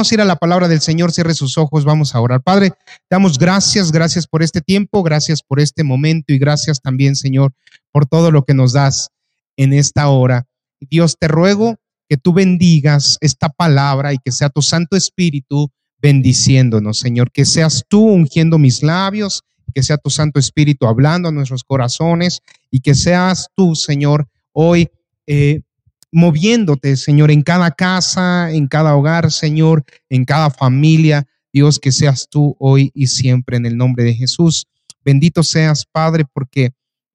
A ir a la palabra del Señor, cierre sus ojos, vamos a orar. Padre, damos gracias, gracias por este tiempo, gracias por este momento y gracias también, Señor, por todo lo que nos das en esta hora. Dios, te ruego que tú bendigas esta palabra y que sea tu Santo Espíritu bendiciéndonos, Señor, que seas tú ungiendo mis labios, que sea tu Santo Espíritu hablando a nuestros corazones y que seas tú, Señor, hoy eh, moviéndote, Señor, en cada casa, en cada hogar, Señor, en cada familia. Dios, que seas tú hoy y siempre en el nombre de Jesús. Bendito seas, Padre, porque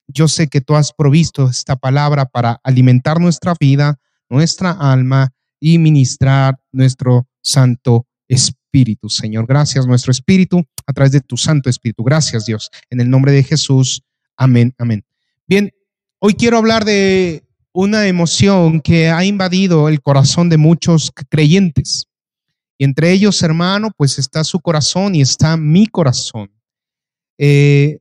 yo sé que tú has provisto esta palabra para alimentar nuestra vida, nuestra alma y ministrar nuestro Santo Espíritu. Señor, gracias, nuestro Espíritu, a través de tu Santo Espíritu. Gracias, Dios. En el nombre de Jesús. Amén, amén. Bien, hoy quiero hablar de una emoción que ha invadido el corazón de muchos creyentes. Y entre ellos, hermano, pues está su corazón y está mi corazón. Eh,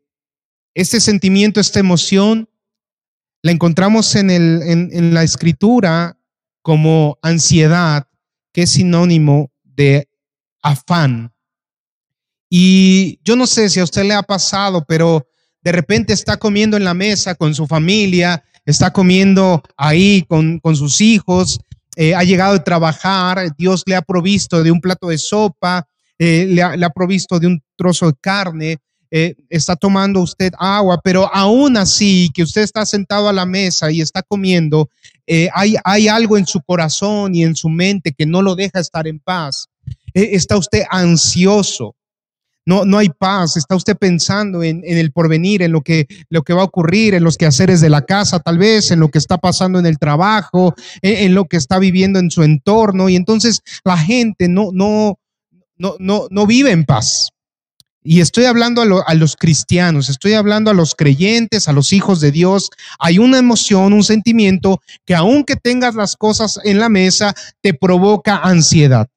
este sentimiento, esta emoción, la encontramos en, el, en la escritura como ansiedad, que es sinónimo de afán. Y yo no sé si a usted le ha pasado, pero de repente está comiendo en la mesa con su familia está comiendo ahí con, sus hijos, eh, ha llegado a trabajar, Dios le ha provisto de un plato de sopa, eh, le, ha, provisto de un trozo de carne, eh, está tomando usted agua, pero aún así que usted está sentado a la mesa y está comiendo, hay, hay algo en su corazón y en su mente que no lo deja estar en paz. está usted ansioso, no, no hay paz. Está usted pensando en, el porvenir, en lo que, lo que va a ocurrir, en los quehaceres de la casa, tal vez, en lo que está pasando en el trabajo, en, lo que está viviendo en su entorno. Y entonces la gente no, no, no, no, no vive en paz. Y estoy hablando a, a, los cristianos, estoy hablando a los creyentes, a los hijos de Dios. Hay una emoción, un sentimiento que aunque tengas las cosas en la mesa, te provoca ansiedad.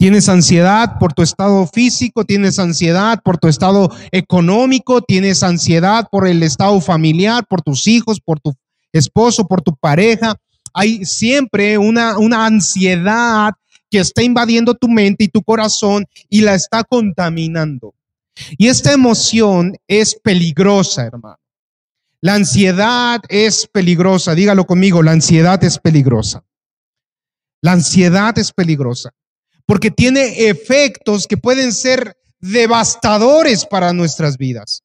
Tienes ansiedad por tu estado físico, tienes ansiedad por tu estado económico, tienes ansiedad por el estado familiar, por tus hijos, por tu esposo, por tu pareja. Hay siempre una, una ansiedad que está invadiendo tu mente y tu corazón y la está contaminando. Y esta emoción es peligrosa, hermano. La ansiedad es peligrosa. Dígalo conmigo, la ansiedad es peligrosa. La ansiedad es peligrosa porque tiene efectos que pueden ser devastadores para nuestras vidas.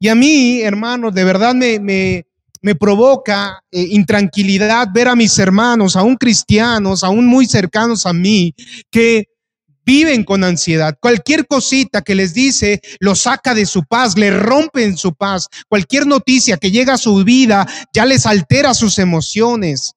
Y a mí, hermano, de verdad me, me, provoca eh, intranquilidad ver a mis hermanos, aún cristianos, aún muy cercanos a mí, que viven con ansiedad. Cualquier cosita que les dice lo saca de su paz, le rompen su paz. Cualquier noticia que llega a su vida ya les altera sus emociones.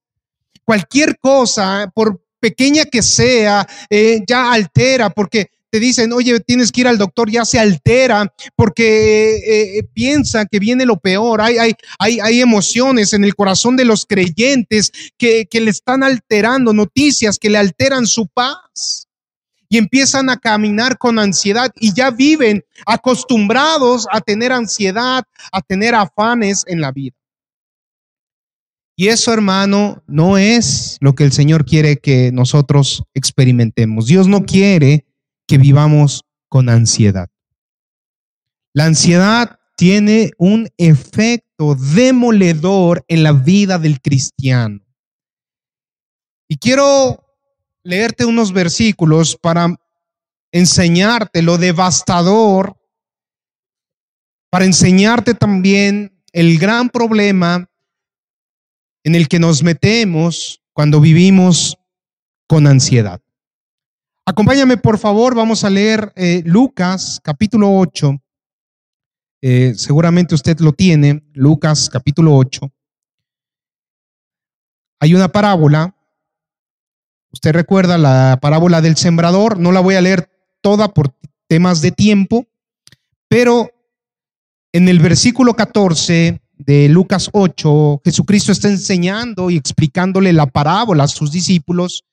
Cualquier cosa, por pequeña que sea, eh, ya altera, porque te dicen, oye, tienes que ir al doctor, ya se altera porque eh, eh, piensa que viene lo peor. Hay, hay, hay, hay emociones en el corazón de los creyentes que, que le están alterando, noticias que le alteran su paz. Y empiezan a caminar con ansiedad y ya viven acostumbrados a tener ansiedad, a tener afanes en la vida. Y eso, hermano, no es lo que el Señor quiere que nosotros experimentemos. Dios no quiere que vivamos con ansiedad. La ansiedad tiene un efecto demoledor en la vida del cristiano. Y quiero leerte unos versículos para enseñarte lo devastador, para enseñarte también el gran problema en el que nos metemos cuando vivimos con ansiedad. Acompáñame, por favor, vamos a leer eh, Lucas capítulo 8. Eh, seguramente usted lo tiene, Lucas capítulo 8. Hay una parábola. Usted recuerda la parábola del sembrador. No la voy a leer toda por temas de tiempo, pero en el versículo 14 de Lucas 8, Jesucristo está enseñando y explicándole la parábola a sus discípulos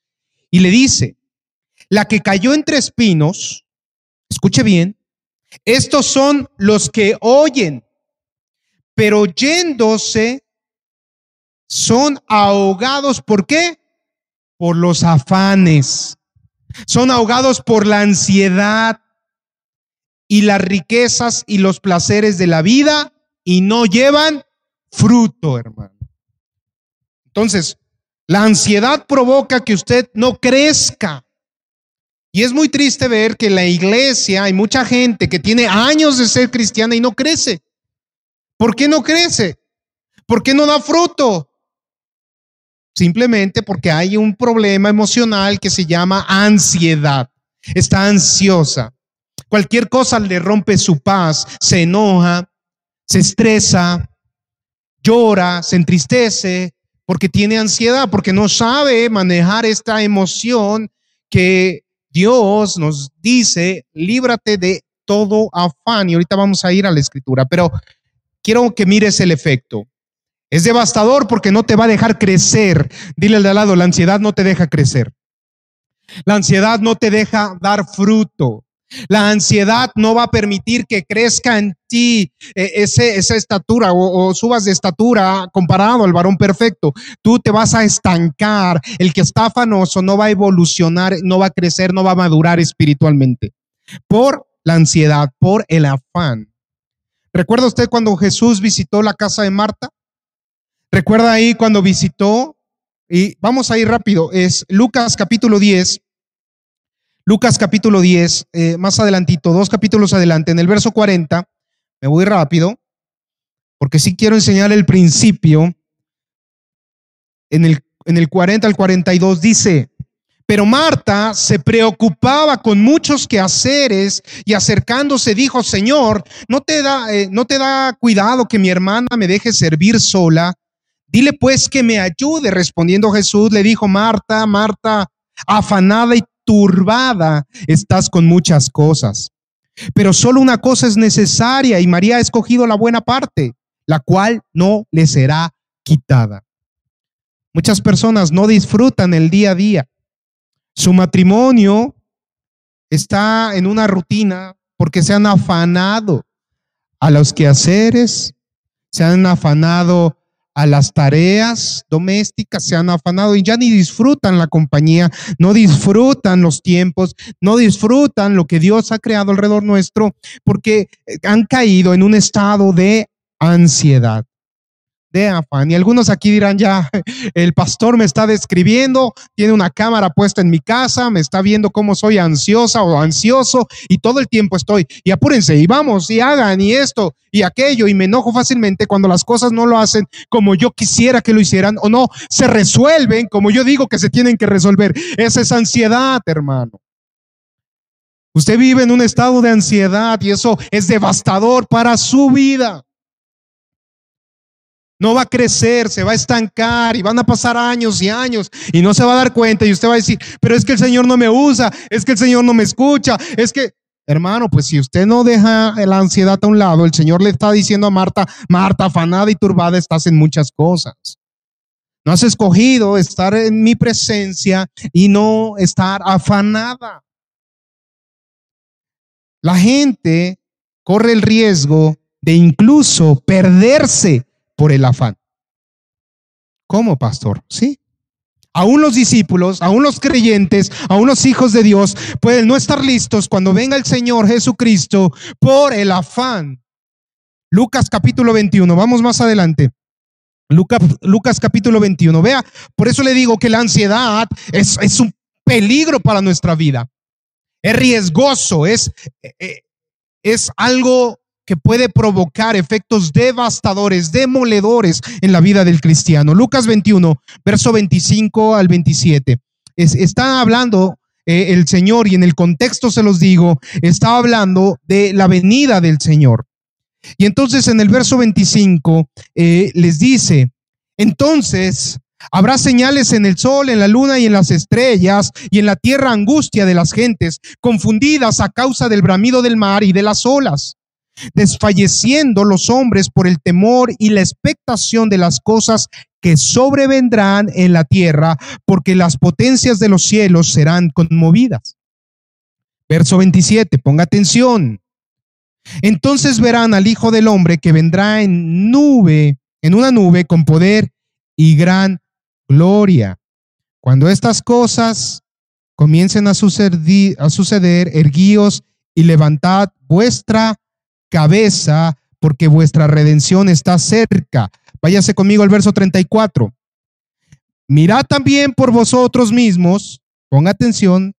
y le dice, la que cayó entre espinos, escuche bien, estos son los que oyen, pero yéndose son ahogados. ¿Por qué? Por los afanes. Son ahogados por la ansiedad y las riquezas y los placeres de la vida y no llevan fruto, hermano. Entonces, la ansiedad provoca que usted no crezca. Y es muy triste ver que en la iglesia hay mucha gente que tiene años de ser cristiana y no crece. ¿Por qué no crece? ¿Por qué no da fruto? Simplemente porque hay un problema emocional que se llama ansiedad. Está ansiosa. Cualquier cosa le rompe su paz, se enoja, se estresa, llora, se entristece, porque tiene ansiedad, porque no sabe manejar esta emoción que Dios nos dice, líbrate de todo afán. Y ahorita vamos a ir a la escritura, pero quiero que mires el efecto. Es devastador porque no te va a dejar crecer. Dile al de al lado, la ansiedad no te deja crecer. La ansiedad no te deja dar fruto. La ansiedad no va a permitir que crezca en ti eh, esa estatura o, o, subas de estatura comparado al varón perfecto. Tú te vas a estancar. El que está afanoso no va a evolucionar, no va a crecer, no va a madurar espiritualmente. Por la ansiedad, por el afán. ¿Recuerda usted cuando Jesús visitó la casa de Marta? ¿Recuerda ahí cuando visitó? Y vamos a ir rápido. Es Lucas capítulo 10 Lucas capítulo 10, eh, más adelantito, dos capítulos adelante, en el verso 40, me voy rápido, porque sí quiero enseñar el principio. En el, en el 40 al 42 dice, pero Marta se preocupaba con muchos quehaceres y acercándose dijo, Señor, ¿no te da, eh, no te da cuidado que mi hermana me deje servir sola? Dile pues que me ayude. Respondiendo Jesús, le dijo, Marta, Marta, afanada y turbada estás con muchas cosas. Pero solo una cosa es necesaria y María ha escogido la buena parte, la cual no le será quitada. Muchas personas no disfrutan el día a día. Su matrimonio está en una rutina porque se han afanado a los quehaceres, se han afanado a las tareas domésticas, se han afanado y ya ni disfrutan la compañía, no disfrutan los tiempos, no disfrutan lo que Dios ha creado alrededor nuestro, porque han caído en un estado de ansiedad Y algunos aquí dirán ya, el pastor me está describiendo, tiene una cámara puesta en mi casa, me está viendo cómo soy ansiosa o ansioso y todo el tiempo estoy. Y apúrense y vamos y hagan y esto y aquello y me enojo fácilmente cuando las cosas no lo hacen como yo quisiera que lo hicieran o no se resuelven como yo digo que se tienen que resolver. Esa es ansiedad, hermano. Usted vive en un estado de ansiedad y eso es devastador para su vida. No va a crecer, se va a estancar y van a pasar años y años y no se va a dar cuenta y usted va a decir, pero es que el Señor no me usa, es que el Señor no me escucha, es que, hermano, pues si usted no deja la ansiedad a un lado, el Señor le está diciendo a Marta, Marta, afanada y turbada, estás en muchas cosas. No has escogido estar en mi presencia y no estar afanada. La gente corre el riesgo de incluso perderse por el afán. ¿Cómo, pastor? Sí. Aún los discípulos, aún los creyentes, aún los hijos de Dios pueden no estar listos cuando venga el Señor Jesucristo por el afán. Lucas capítulo 21, vamos más adelante. Lucas, capítulo 21. Vea, por eso le digo que la ansiedad es, es un peligro para nuestra vida. Es riesgoso, es, eh, es algo que puede provocar efectos devastadores, demoledores en la vida del cristiano. Lucas 21, verso 25 al 27. está hablando eh, el Señor y en el contexto se los digo, está hablando de la venida del Señor. Y entonces en el verso 25 eh, les dice, entonces Habrá señales en el sol, en la luna y en las estrellas, y en la tierra angustia de las gentes, confundidas a causa del bramido del mar y de las olas desfalleciendo los hombres por el temor y la expectación de las cosas que sobrevendrán en la tierra, porque las potencias de los cielos serán conmovidas. Verso 27, ponga atención. Entonces verán al Hijo del Hombre que vendrá en nube, en una nube con poder y gran gloria. Cuando estas cosas comiencen a suceder, a suceder erguíos y levantad vuestra cabeza, porque vuestra redención está cerca. Váyase conmigo al verso 34. Mirad también por vosotros mismos, ponga atención,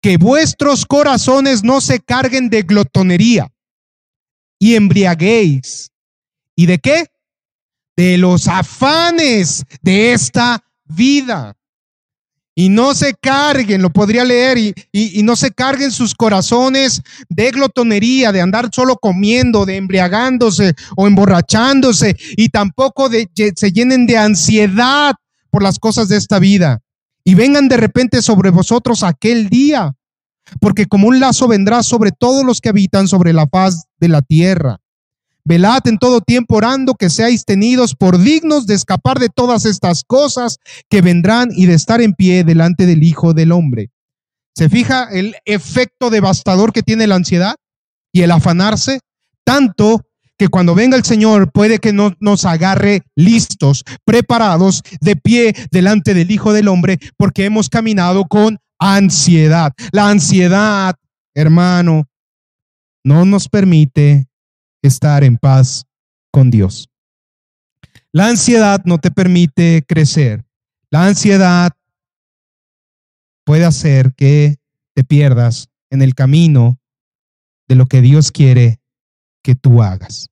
que vuestros corazones no se carguen de glotonería y embriaguéis. ¿Y de qué? De los afanes de esta vida. Y no se carguen, lo podría leer, y, y, no se carguen sus corazones de glotonería, de andar solo comiendo, de embriagándose o emborrachándose, y tampoco de, se llenen de ansiedad por las cosas de esta vida. Y vengan de repente sobre vosotros aquel día, porque como un lazo vendrá sobre todos los que habitan sobre la faz de la tierra. Velad en todo tiempo orando que seáis tenidos por dignos de escapar de todas estas cosas que vendrán y de estar en pie delante del Hijo del Hombre. ¿Se fija el efecto devastador que tiene la ansiedad y el afanarse? Tanto que cuando venga el Señor puede que no nos agarre listos, preparados, de pie delante del Hijo del Hombre, porque hemos caminado con ansiedad. La ansiedad, hermano, no nos permite estar en paz con Dios. La ansiedad no te permite crecer. La ansiedad puede hacer que te pierdas en el camino de lo que Dios quiere que tú hagas.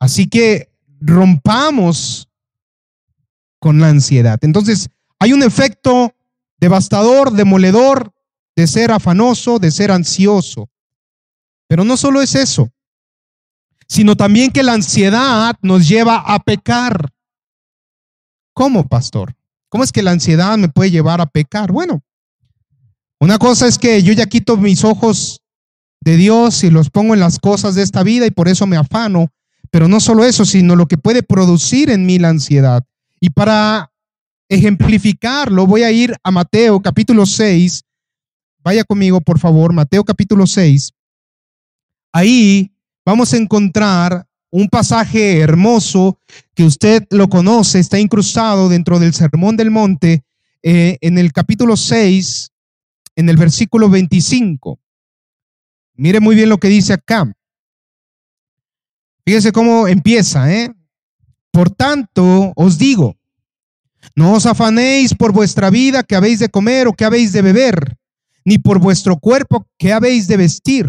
Así que rompamos con la ansiedad. Entonces, hay un efecto devastador, demoledor de ser afanoso, de ser ansioso. Pero no solo es eso, sino también que la ansiedad nos lleva a pecar. ¿Cómo, pastor? ¿Cómo es que la ansiedad me puede llevar a pecar? Bueno, una cosa es que yo ya quito mis ojos de Dios y los pongo en las cosas de esta vida y por eso me afano, pero no solo eso, sino lo que puede producir en mí la ansiedad. Y para ejemplificarlo, voy a ir a Mateo capítulo 6. Vaya conmigo, por favor, Mateo capítulo 6. Ahí vamos a encontrar un pasaje hermoso que usted lo conoce, está incrustado dentro del Sermón del Monte, eh, en el capítulo 6, en el versículo 25. Mire muy bien lo que dice acá. Fíjese cómo empieza, ¿eh? Por tanto, os digo, no os afanéis por vuestra vida que habéis de comer o que habéis de beber, ni por vuestro cuerpo que habéis de vestir.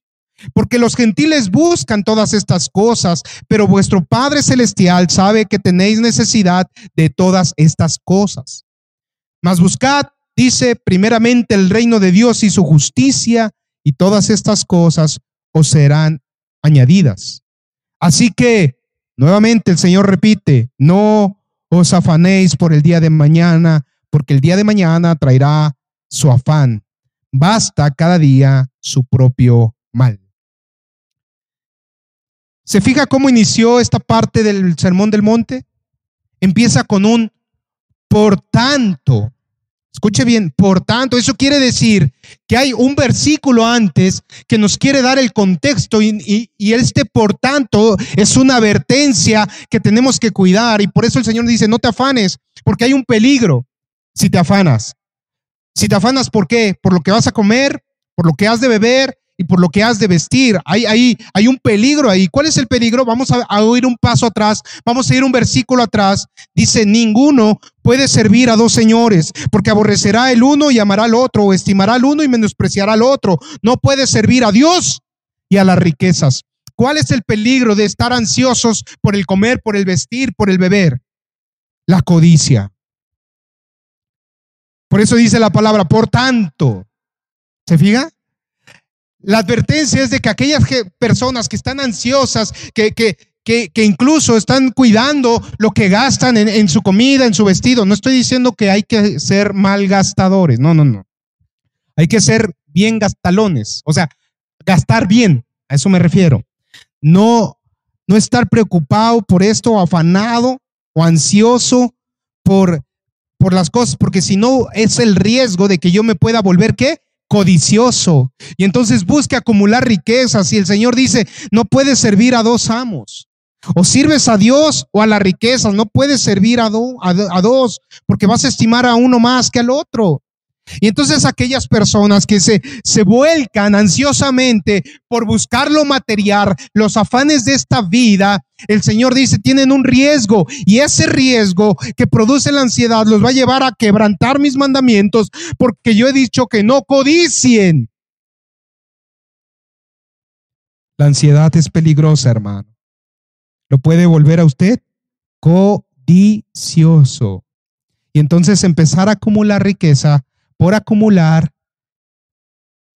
porque los gentiles buscan todas estas cosas, pero vuestro Padre Celestial sabe que tenéis necesidad de todas estas cosas. Mas buscad, dice, primeramente el reino de Dios y su justicia, y todas estas cosas os serán añadidas. Así que, nuevamente el Señor repite, no os afanéis por el día de mañana, porque el día de mañana traerá su afán. Basta cada día su propio mal. ¿Se fija cómo inició esta parte del Sermón del Monte? Empieza con un por tanto. Escuche bien, por tanto, eso quiere decir que hay un versículo antes que nos quiere dar el contexto y, este por tanto es una advertencia que tenemos que cuidar y por eso el Señor dice, no te afanes, porque hay un peligro si te afanas. Si te afanas, ¿por qué? Por lo que vas a comer, por lo que has de beber, y por lo que has de vestir. Hay, hay, hay un peligro ahí. ¿Cuál es el peligro? Vamos a, a oír un paso atrás, vamos a ir un versículo atrás. Dice, ninguno puede servir a dos señores, porque aborrecerá el uno y amará al otro, o estimará al uno y menospreciará al otro. No puede servir a Dios y a las riquezas. ¿Cuál es el peligro de estar ansiosos por el comer, por el vestir, por el beber? La codicia. Por eso dice la palabra, por tanto, ¿se fija? La advertencia es de que aquellas personas que están ansiosas, que, que, que, incluso están cuidando lo que gastan en, en, su comida, en su vestido. No estoy diciendo que hay que ser malgastadores, no, no, no. Hay que ser bien gastalones, o sea, gastar bien, a eso me refiero. No, no estar preocupado por esto, afanado o ansioso por, por las cosas, porque si no es el riesgo de que yo me pueda volver, ¿qué? Codicioso. Y entonces busque acumular riquezas y el Señor dice, no puedes servir a dos amos. O sirves a Dios o a la riqueza. No puedes servir a, a, dos porque vas a estimar a uno más que al otro. Y entonces aquellas personas que se, se vuelcan ansiosamente por buscar lo material, los afanes de esta vida, el Señor dice, tienen un riesgo y ese riesgo que produce la ansiedad los va a llevar a quebrantar mis mandamientos porque yo he dicho que no codicien. La ansiedad es peligrosa, hermano. Lo puede volver a usted codicioso. Y entonces empezar a acumular riqueza por acumular,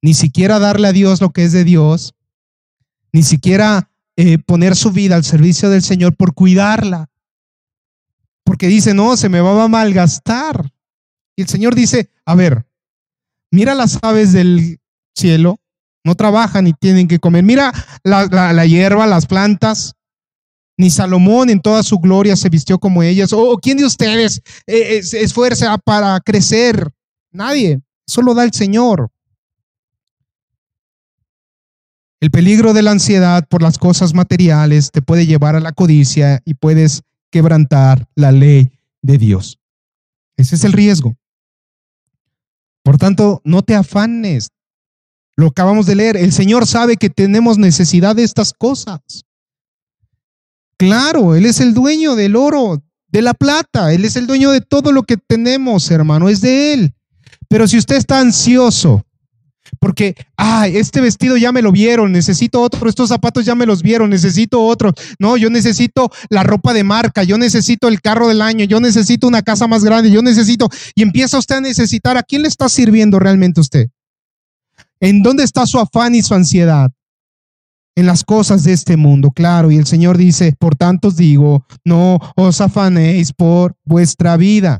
ni siquiera darle a Dios lo que es de Dios, ni siquiera eh, poner su vida al servicio del Señor por cuidarla. Porque dice, no, se me va a malgastar. Y el Señor dice, a ver, mira las aves del cielo, no trabajan y tienen que comer. Mira la, hierba, las plantas. Ni Salomón en toda su gloria se vistió como ellas. ¿O quién de ustedes eh, se esfuerza para crecer? Nadie, solo da el Señor. El peligro de la ansiedad por las cosas materiales te puede llevar a la codicia y puedes quebrantar la ley de Dios. Ese es el riesgo. Por tanto, no te afanes. Lo acabamos de leer. El Señor sabe que tenemos necesidad de estas cosas. Claro, Él es el dueño del oro, de la plata. Él es el dueño de todo lo que tenemos, hermano. Es de Él. Pero si usted está ansioso, porque, ay, este vestido ya me lo vieron, necesito otro, estos zapatos ya me los vieron, necesito otro. No, yo necesito la ropa de marca, yo necesito el carro del año, yo necesito una casa más grande, yo necesito, y empieza usted a necesitar, ¿a quién le está sirviendo realmente usted? ¿En dónde está su afán y su ansiedad? En las cosas de este mundo, claro. Y el Señor dice, por tanto os digo, no os afanéis por vuestra vida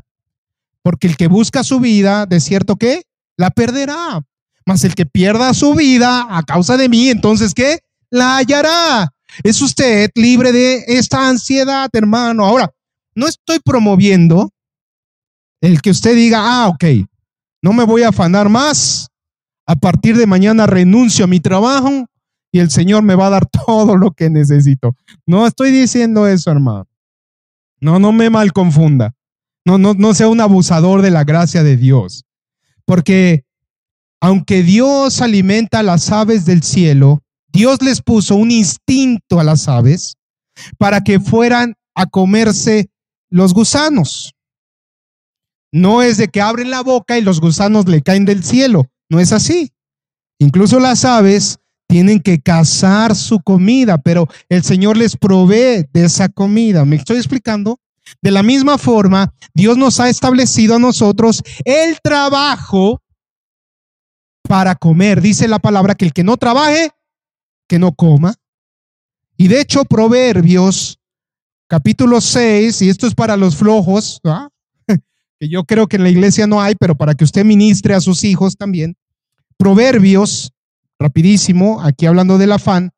porque el que busca su vida, de cierto que la perderá. Mas el que pierda su vida a causa de mí, entonces ¿qué? La hallará. Es usted libre de esta ansiedad, hermano. Ahora, no estoy promoviendo el que usted diga, ah, ok, no me voy a afanar más. A partir de mañana renuncio a mi trabajo y el Señor me va a dar todo lo que necesito. No estoy diciendo eso, hermano. No, no me mal confunda. No, no, no sea un abusador de la gracia de Dios. Porque aunque Dios alimenta a las aves del cielo, Dios les puso un instinto a las aves para que fueran a comerse los gusanos. No es de que abren la boca y los gusanos le caen del cielo. No es así. Incluso las aves tienen que cazar su comida, pero el Señor les provee de esa comida. ¿Me estoy explicando? De la misma forma, Dios nos ha establecido a nosotros el trabajo para comer. Dice la palabra que el que no trabaje, que no coma. Y de hecho, Proverbios capítulo 6, y esto es para los flojos, que yo creo que en la iglesia no hay, pero para que usted ministre a sus hijos también. Proverbios, rapidísimo, aquí hablando del afán.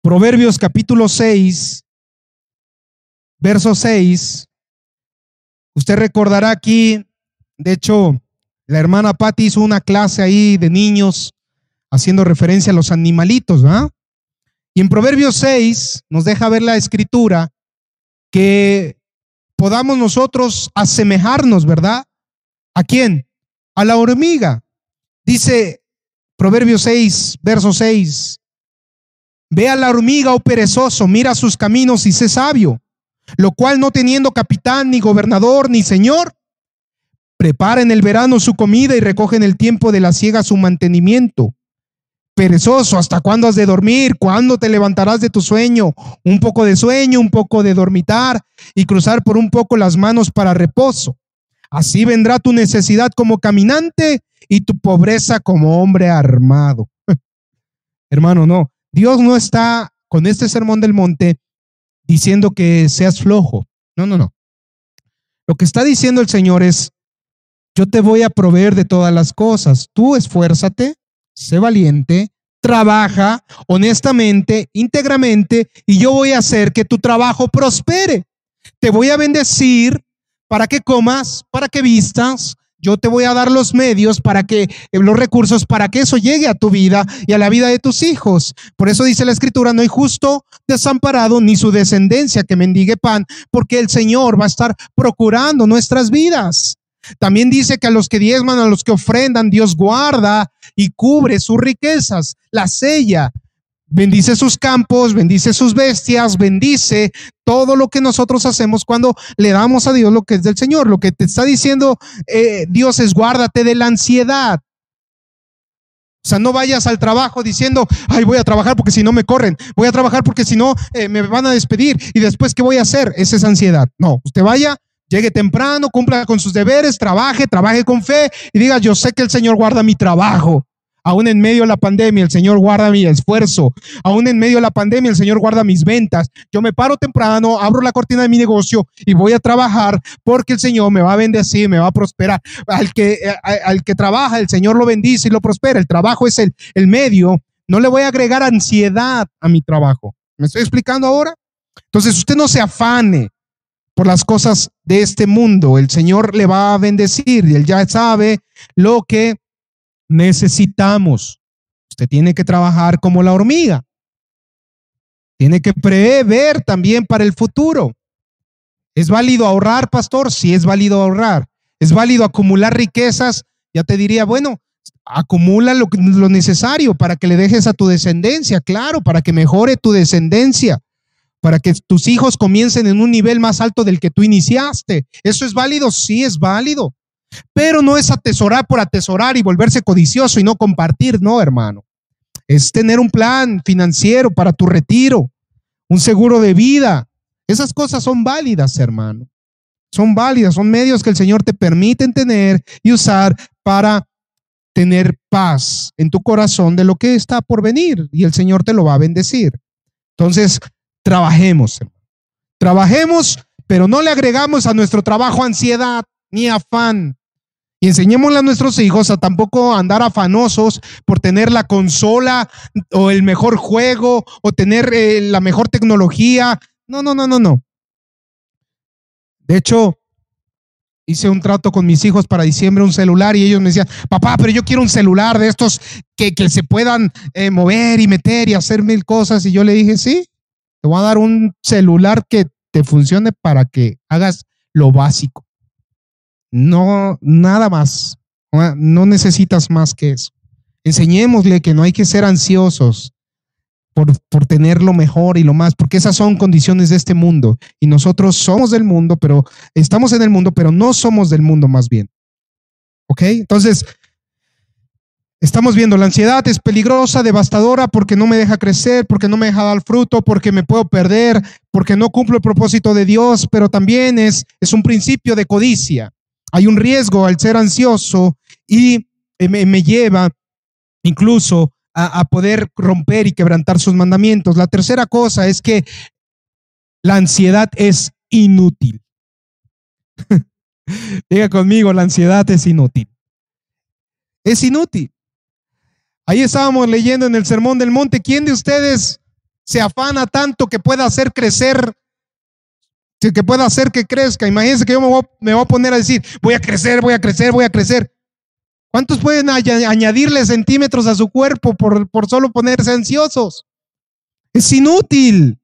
Proverbios capítulo 6, verso 6. Usted recordará aquí, de hecho, la hermana Patti hizo una clase ahí de niños haciendo referencia a los animalitos, ¿verdad? Y en Proverbios 6 nos deja ver la escritura que podamos nosotros asemejarnos, ¿verdad? ¿A quién? A la hormiga. Dice Proverbios 6, verso 6. Ve a la hormiga, oh perezoso, mira sus caminos y sé sabio lo cual no teniendo capitán, ni gobernador, ni señor, prepara en el verano su comida y recoge en el tiempo de la siega su mantenimiento. perezoso, ¿hasta cuándo has de dormir? ¿Cuándo te levantarás de tu sueño? Un poco de sueño, un poco de dormitar y cruzar por un poco las manos para reposo. Así vendrá tu necesidad como caminante y tu pobreza como hombre armado. Hermano, no. Dios no está con este sermón del monte diciendo que seas flojo. No, no, no. Lo que está diciendo el Señor es, yo te voy a proveer de todas las cosas. Tú esfuérzate, sé valiente, trabaja honestamente, íntegramente, y yo voy a hacer que tu trabajo prospere. Te voy a bendecir para que comas, para que vistas, yo te voy a dar los medios para que, eh, los recursos para que eso llegue a tu vida y a la vida de tus hijos. Por eso dice la escritura, no hay justo desamparado ni su descendencia que mendigue pan, porque el Señor va a estar procurando nuestras vidas. También dice que a los que diezman, a los que ofrendan, Dios guarda y cubre sus riquezas, la sella bendice sus campos, bendice sus bestias, bendice todo lo que nosotros hacemos cuando le damos a Dios lo que es del Señor. Lo que te está diciendo eh, Dios es guárdate de la ansiedad. O sea, no vayas al trabajo diciendo, ay, voy a trabajar porque si no me corren, voy a trabajar porque si no eh, me van a despedir y después, ¿qué voy a hacer? Esa es ansiedad. No, usted vaya, llegue temprano, cumpla con sus deberes, trabaje, trabaje con fe y diga, yo sé que el Señor guarda mi trabajo. Aún en medio de la pandemia, el Señor guarda mi esfuerzo. Aún en medio de la pandemia, el Señor guarda mis ventas. Yo me paro temprano, abro la cortina de mi negocio y voy a trabajar porque el Señor me va a bendecir, me va a prosperar. Al que, eh, al que trabaja, el Señor lo bendice y lo prospera. El trabajo es el, el medio. No le voy a agregar ansiedad a mi trabajo. ¿Me estoy explicando ahora? Entonces, usted no se afane por las cosas de este mundo. El Señor le va a bendecir y él ya sabe lo que necesitamos. Usted tiene que trabajar como la hormiga. Tiene que prever también para el futuro. ¿Es válido ahorrar, pastor? Sí, es válido ahorrar. ¿Es válido acumular riquezas? Ya te diría, bueno, acumula lo, lo necesario para que le dejes a tu descendencia, claro, para que mejore tu descendencia, para que tus hijos comiencen en un nivel más alto del que tú iniciaste. ¿Eso es válido? Sí, es válido. Pero no es atesorar por atesorar y volverse codicioso y no compartir, no, hermano. Es tener un plan financiero para tu retiro, un seguro de vida. Esas cosas son válidas, hermano. Son válidas, son medios que el Señor te permite tener y usar para tener paz en tu corazón de lo que está por venir y el Señor te lo va a bendecir. Entonces, trabajemos, hermano. Trabajemos, pero no le agregamos a nuestro trabajo ansiedad ni afán. Y enseñémosle a nuestros hijos a tampoco andar afanosos por tener la consola o el mejor juego o tener eh, la mejor tecnología. No, no, no, no, no. De hecho, hice un trato con mis hijos para diciembre, un celular, y ellos me decían, papá, pero yo quiero un celular de estos que, que se puedan eh, mover y meter y hacer mil cosas. Y yo le dije, sí, te voy a dar un celular que te funcione para que hagas lo básico. No, nada más. No necesitas más que eso. Enseñémosle que no hay que ser ansiosos por, por tener lo mejor y lo más, porque esas son condiciones de este mundo. Y nosotros somos del mundo, pero estamos en el mundo, pero no somos del mundo más bien. ¿Ok? Entonces, Estamos viendo, la ansiedad es peligrosa, devastadora, porque no me deja crecer, porque no me deja dar fruto, porque me puedo perder, porque no cumplo el propósito de Dios, pero también es, es un principio de codicia. Hay un riesgo al ser ansioso y eh, me, lleva incluso a, a, poder romper y quebrantar sus mandamientos. La tercera cosa es que la ansiedad es inútil. Diga conmigo, la ansiedad es inútil. Es inútil. Ahí estábamos leyendo en el Sermón del Monte, ¿quién de ustedes se afana tanto que pueda hacer crecer que pueda hacer que crezca. Imagínense que yo me voy, a poner a decir, voy a crecer, voy a crecer, voy a crecer. ¿Cuántos pueden añadirle centímetros a su cuerpo por, solo ponerse ansiosos? Es inútil.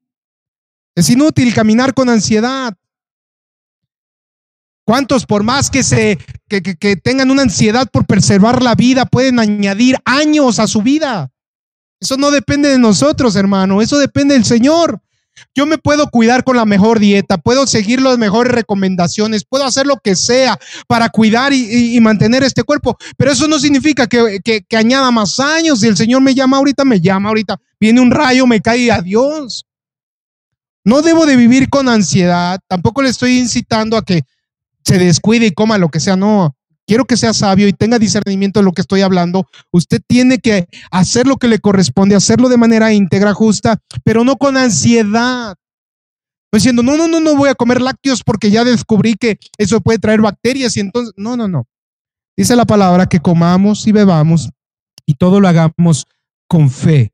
Es inútil caminar con ansiedad. ¿Cuántos, por más que, se, que, que tengan una ansiedad por preservar la vida, pueden añadir años a su vida? Eso no depende de nosotros, hermano. Eso depende del Señor. Yo me puedo cuidar con la mejor dieta, puedo seguir las mejores recomendaciones, puedo hacer lo que sea para cuidar y, mantener este cuerpo, pero eso no significa que, que, añada más años. Si el Señor me llama ahorita, me llama ahorita. Viene un rayo, me cae a Dios. No debo de vivir con ansiedad, tampoco le estoy incitando a que se descuide y coma lo que sea, no quiero que sea sabio y tenga discernimiento de lo que estoy hablando. Usted tiene que hacer lo que le corresponde, hacerlo de manera íntegra, justa, pero no con ansiedad. No diciendo, no, no, no, no voy a comer lácteos porque ya descubrí que eso puede traer bacterias y entonces, no, no, no. Dice la palabra que comamos y bebamos y todo lo hagamos con fe,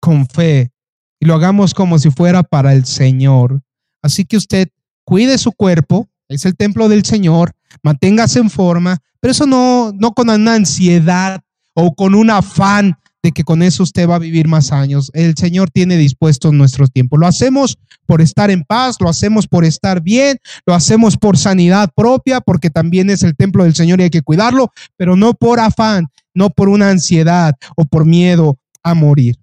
con fe, y lo hagamos como si fuera para el Señor. Así que usted cuide su cuerpo, es el templo del Señor, manténgase en forma, pero eso no, no con una ansiedad o con un afán de que con eso usted va a vivir más años. El Señor tiene dispuesto nuestro tiempo. Lo hacemos por estar en paz, lo hacemos por estar bien, lo hacemos por sanidad propia, porque también es el templo del Señor y hay que cuidarlo, pero no por afán, no por una ansiedad o por miedo a morir.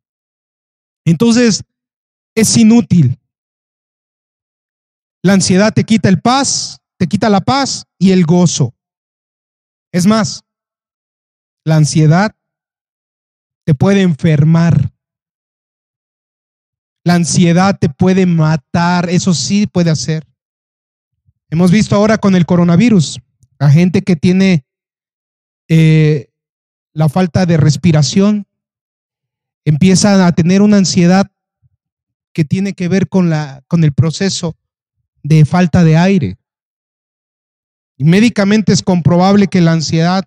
Entonces, es inútil. La ansiedad te quita el paz, te quita la paz y el gozo. Es más, la ansiedad te puede enfermar. La ansiedad te puede matar, eso sí puede hacer. Hemos visto ahora con el coronavirus a gente que tiene eh, la falta de respiración, empiezan a tener una ansiedad que tiene que ver con, la, con el proceso de falta de aire. Médicamente es comprobable que la ansiedad,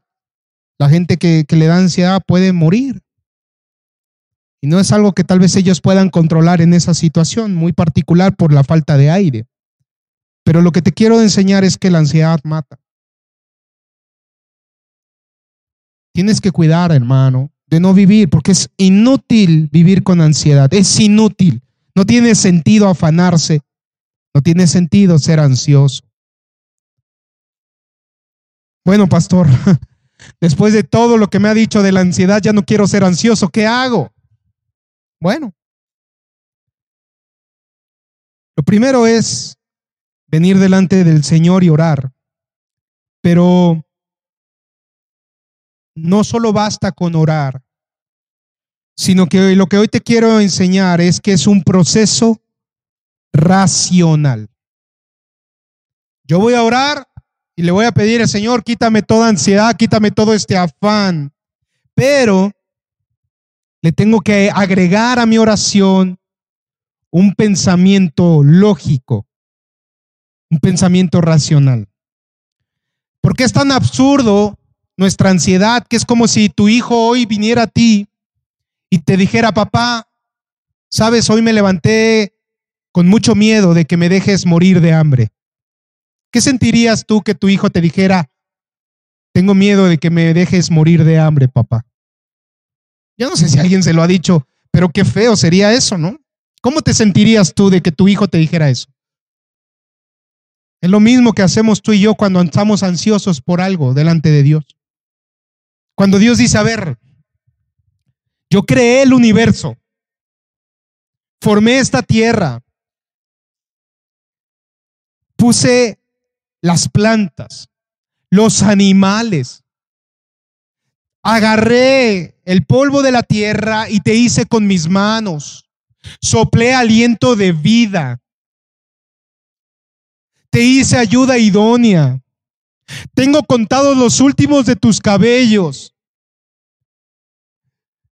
la gente que, le da ansiedad puede morir. Y no es algo que tal vez ellos puedan controlar en esa situación, muy particular por la falta de aire. Pero lo que te quiero enseñar es que la ansiedad mata. Tienes que cuidar, hermano, de no vivir, porque es inútil vivir con ansiedad. Es inútil. No tiene sentido afanarse. No tiene sentido ser ansioso. Bueno, pastor, después de todo lo que me ha dicho de la ansiedad, ya no quiero ser ansioso. ¿Qué hago? Bueno, lo primero es venir delante del Señor y orar, pero no solo basta con orar, sino que lo que hoy te quiero enseñar es que es un proceso racional. Yo voy a orar y le voy a pedir al Señor, quítame toda ansiedad, quítame todo este afán. Pero le tengo que agregar a mi oración un pensamiento lógico, un pensamiento racional. Porque es tan absurdo nuestra ansiedad que es como si tu hijo hoy viniera a ti y te dijera, papá, sabes, hoy me levanté con mucho miedo de que me dejes morir de hambre. ¿Qué sentirías tú que tu hijo te dijera, tengo miedo de que me dejes morir de hambre, papá? Yo no sé si alguien se lo ha dicho, pero qué feo sería eso, ¿no? ¿Cómo te sentirías tú de que tu hijo te dijera eso? Es lo mismo que hacemos tú y yo cuando estamos ansiosos por algo delante de Dios. Cuando Dios dice, a ver, yo creé el universo, formé esta tierra, puse las plantas, los animales. Agarré el polvo de la tierra y te hice con mis manos. Soplé aliento de vida. Te hice ayuda idónea. Tengo contados los últimos de tus cabellos.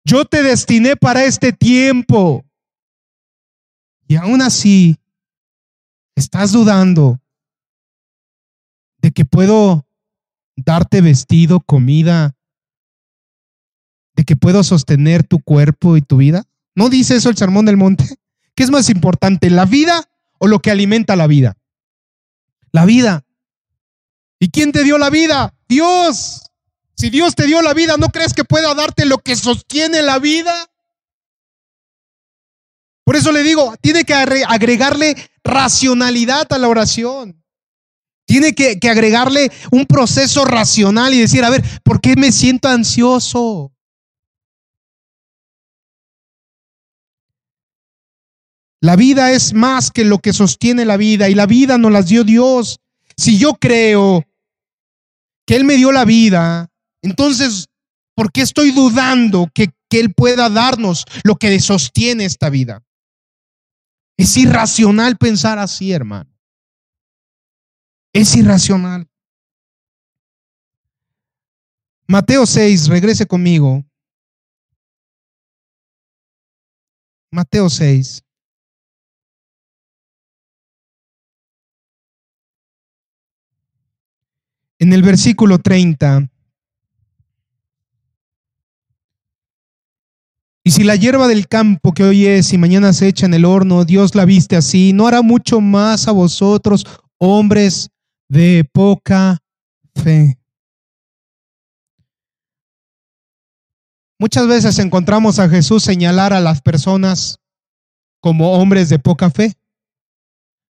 Yo te destiné para este tiempo. Y aún así, estás dudando de que puedo darte vestido, comida, de que puedo sostener tu cuerpo y tu vida? ¿No dice eso el Sermón del Monte? ¿Qué es más importante, la vida o lo que alimenta la vida? La vida. ¿Y quién te dio la vida? Dios. Si Dios te dio la vida, ¿no crees que pueda darte lo que sostiene la vida? Por eso le digo, tiene que agregarle racionalidad a la oración. Tiene que, agregarle un proceso racional y decir, a ver, ¿por qué me siento ansioso? La vida es más que lo que sostiene la vida y la vida nos las dio Dios. Si yo creo que Él me dio la vida, entonces, ¿por qué estoy dudando que, que Él pueda darnos lo que sostiene esta vida? Es irracional pensar así, hermano. Es irracional. Mateo 6, regrese conmigo. Mateo 6. En el versículo 30. Y si la hierba del campo que hoy es y mañana se echa en el horno, Dios la viste así, ¿no hará mucho más a vosotros, hombres de poca fe? Muchas veces encontramos a Jesús señalar a las personas como hombres de poca fe.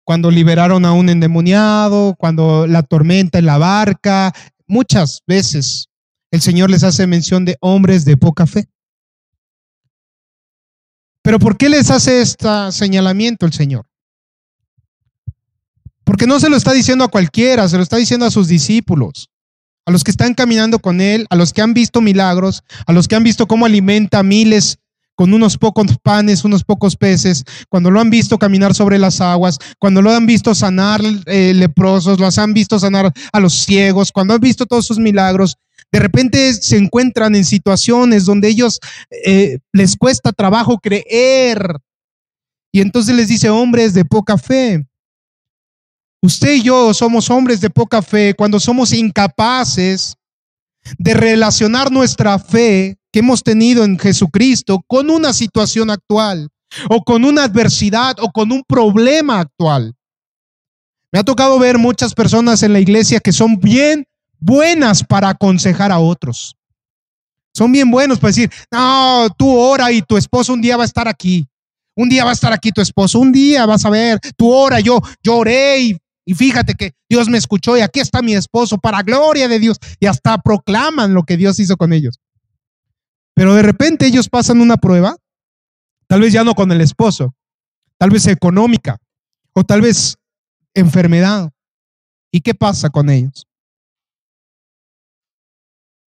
Cuando liberaron a un endemoniado, cuando la tormenta en la barca, muchas veces el Señor les hace mención de hombres de poca fe. Pero ¿por qué les hace este señalamiento el Señor? Porque no se lo está diciendo a cualquiera, se lo está diciendo a sus discípulos, a los que están caminando con Él, a los que han visto milagros, a los que han visto cómo alimenta a miles con unos pocos panes, unos pocos peces, cuando lo han visto caminar sobre las aguas, cuando lo han visto sanar eh, leprosos, los han visto sanar a los ciegos, cuando han visto todos sus milagros, de repente se encuentran en situaciones donde ellos eh, les cuesta trabajo creer. Y entonces les dice, hombres de poca fe. Usted y yo somos hombres de poca fe cuando somos incapaces de relacionar nuestra fe que hemos tenido en Jesucristo con una situación actual o con una adversidad o con un problema actual. Me ha tocado ver muchas personas en la iglesia que son bien buenas para aconsejar a otros. Son bien buenos para decir, no, tú ora y tu esposo un día va a estar aquí. Un día va a estar aquí tu esposo, un día vas a ver, tú ora, yo, yo oré y, y fíjate que Dios me escuchó y aquí está mi esposo para gloria de Dios y hasta proclaman lo que Dios hizo con ellos. Pero de repente ellos pasan una prueba, tal vez ya no con el esposo, tal vez económica o tal vez enfermedad. ¿Y qué pasa con ellos?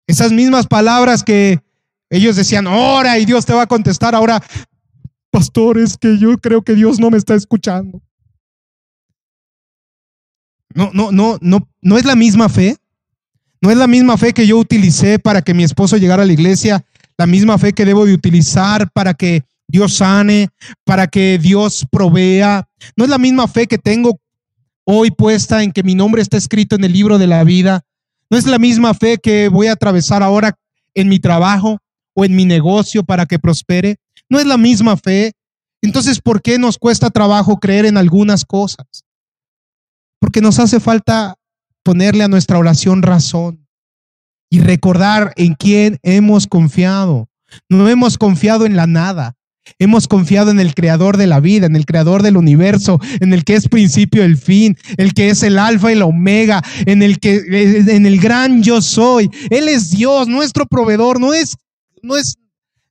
Esas mismas palabras que ellos decían, ora y Dios te va a contestar, ahora, pastores, que yo creo que Dios no me está escuchando. No, no, no, no, no es la misma fe. No es la misma fe que yo utilicé para que mi esposo llegara a la iglesia, la misma fe que debo de utilizar para que Dios sane, para que Dios provea. No es la misma fe que tengo hoy puesta en que mi nombre está escrito en el libro de la vida. No es la misma fe que voy a atravesar ahora en mi trabajo o en mi negocio para que prospere. No es la misma fe. Entonces, ¿por qué nos cuesta trabajo creer en algunas cosas? Porque nos hace falta ponerle a nuestra oración razón y recordar en quién hemos confiado. No hemos confiado en la nada. Hemos confiado en el creador de la vida, en el creador del universo, en el que es principio el fin, el que es el alfa y la omega, en el que en el gran yo soy. Él es Dios, nuestro proveedor, no es no es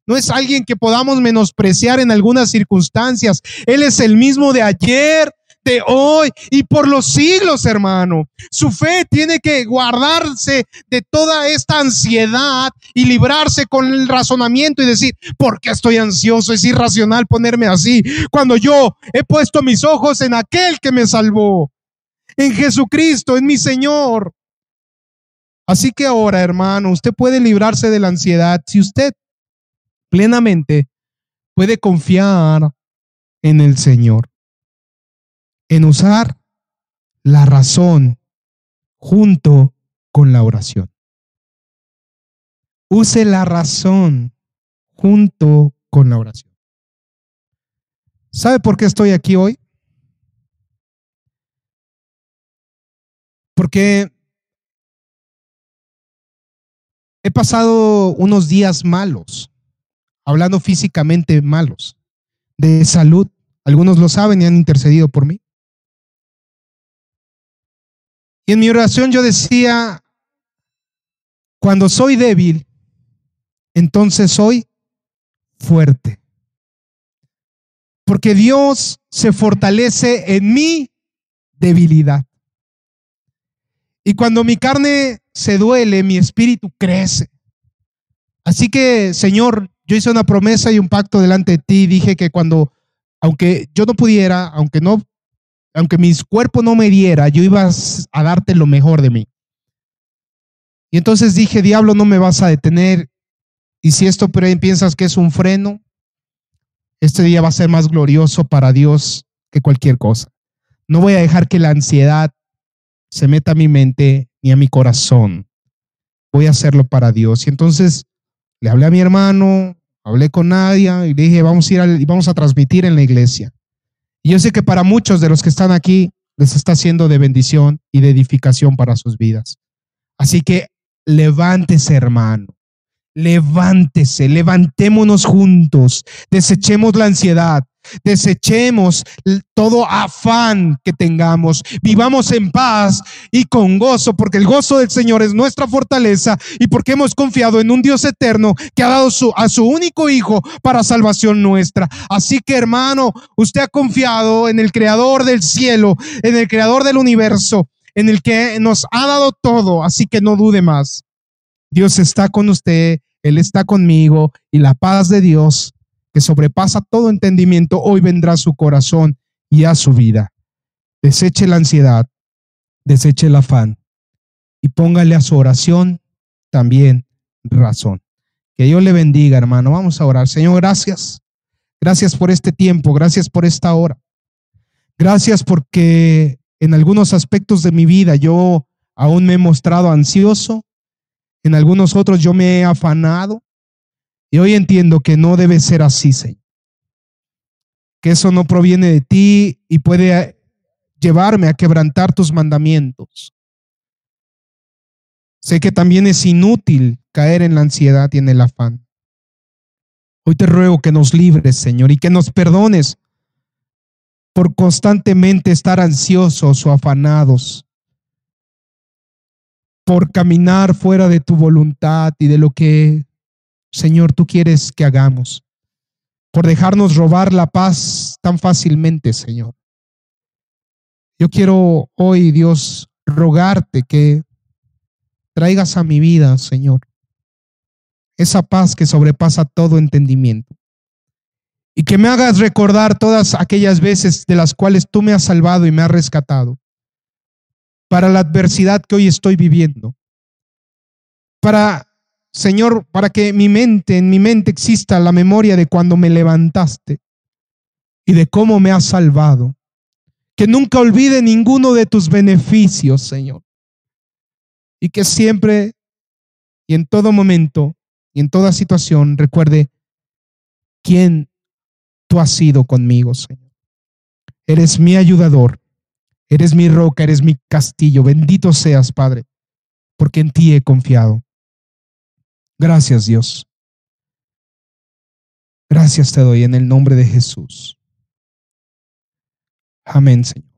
no es alguien que podamos menospreciar en algunas circunstancias. Él es el mismo de ayer, de hoy y por los siglos, hermano. Su fe tiene que guardarse de toda esta ansiedad y librarse con el razonamiento y decir, ¿por qué estoy ansioso? Es irracional ponerme así cuando yo he puesto mis ojos en aquel que me salvó, en Jesucristo, en mi Señor. Así que ahora, hermano, usted puede librarse de la ansiedad si usted plenamente puede confiar en el Señor en usar la razón junto con la oración. Use la razón junto con la oración. ¿Sabe por qué estoy aquí hoy? Porque he pasado unos días malos, hablando físicamente malos, de salud. Algunos lo saben y han intercedido por mí. Y en mi oración yo decía, cuando soy débil, entonces soy fuerte. porque Dios se fortalece en mi debilidad. Y cuando mi carne se duele, mi espíritu crece. Así que, Señor, yo hice una promesa y un pacto delante de ti. Dije que cuando, aunque yo no pudiera, aunque no, aunque mi cuerpo no me diera, yo iba a darte lo mejor de mí. Y entonces dije, diablo, no me vas a detener. Y si esto piensas que es un freno, este día va a ser más glorioso para Dios que cualquier cosa. No voy a dejar que la ansiedad se meta a mi mente ni a mi corazón. Voy a hacerlo para Dios. Y entonces le hablé a mi hermano, hablé con Nadia y le dije, vamos a ir y vamos a transmitir en la iglesia. Y yo sé que para muchos de los que están aquí les está siendo de bendición y de edificación para sus vidas. Así que levántese, hermano. Levántese, levantémonos juntos, desechemos la ansiedad, Desechemos todo afán que tengamos. Vivamos en paz y con gozo, porque el gozo del Señor es nuestra fortaleza y porque hemos confiado en un Dios eterno que ha dado su, a su único Hijo para salvación nuestra. Así que hermano, usted ha confiado en el Creador del cielo, en el Creador del universo, en el que nos ha dado todo. Así que no dude más. Dios está con usted, Él está conmigo y la paz de Dios que sobrepasa todo entendimiento, hoy vendrá a su corazón y a su vida. Deseche la ansiedad, deseche el afán y póngale a su oración también razón. Que Dios le bendiga, hermano. Vamos a orar. Señor, gracias. Gracias por este tiempo, gracias por esta hora. Gracias porque en algunos aspectos de mi vida yo aún me he mostrado ansioso, en algunos otros yo me he afanado, y hoy entiendo que no debe ser así, Señor. Que eso no proviene de ti y puede llevarme a quebrantar tus mandamientos. Sé que también es inútil caer en la ansiedad y en el afán. Hoy te ruego que nos libres, Señor, y que nos perdones por constantemente estar ansiosos o afanados, por caminar fuera de tu voluntad y de lo que Señor, tú quieres que hagamos, por dejarnos robar la paz tan fácilmente, Señor. Yo quiero hoy, Dios, rogarte que traigas a mi vida, Señor, esa paz que sobrepasa todo entendimiento. Y que me hagas recordar todas aquellas veces de las cuales tú me has salvado y me has rescatado para la adversidad que hoy estoy viviendo, para Señor, para que mi mente, en mi mente exista la memoria de cuando me levantaste y de cómo me has salvado. Que nunca olvide ninguno de tus beneficios, Señor. Y que siempre y en todo momento y en toda situación recuerde quién tú has sido conmigo, Señor. Eres mi ayudador, eres mi roca, eres mi castillo. Bendito seas, Padre, porque en ti he confiado. Gracias Dios. Gracias te doy en el nombre de Jesús. Amén, Señor.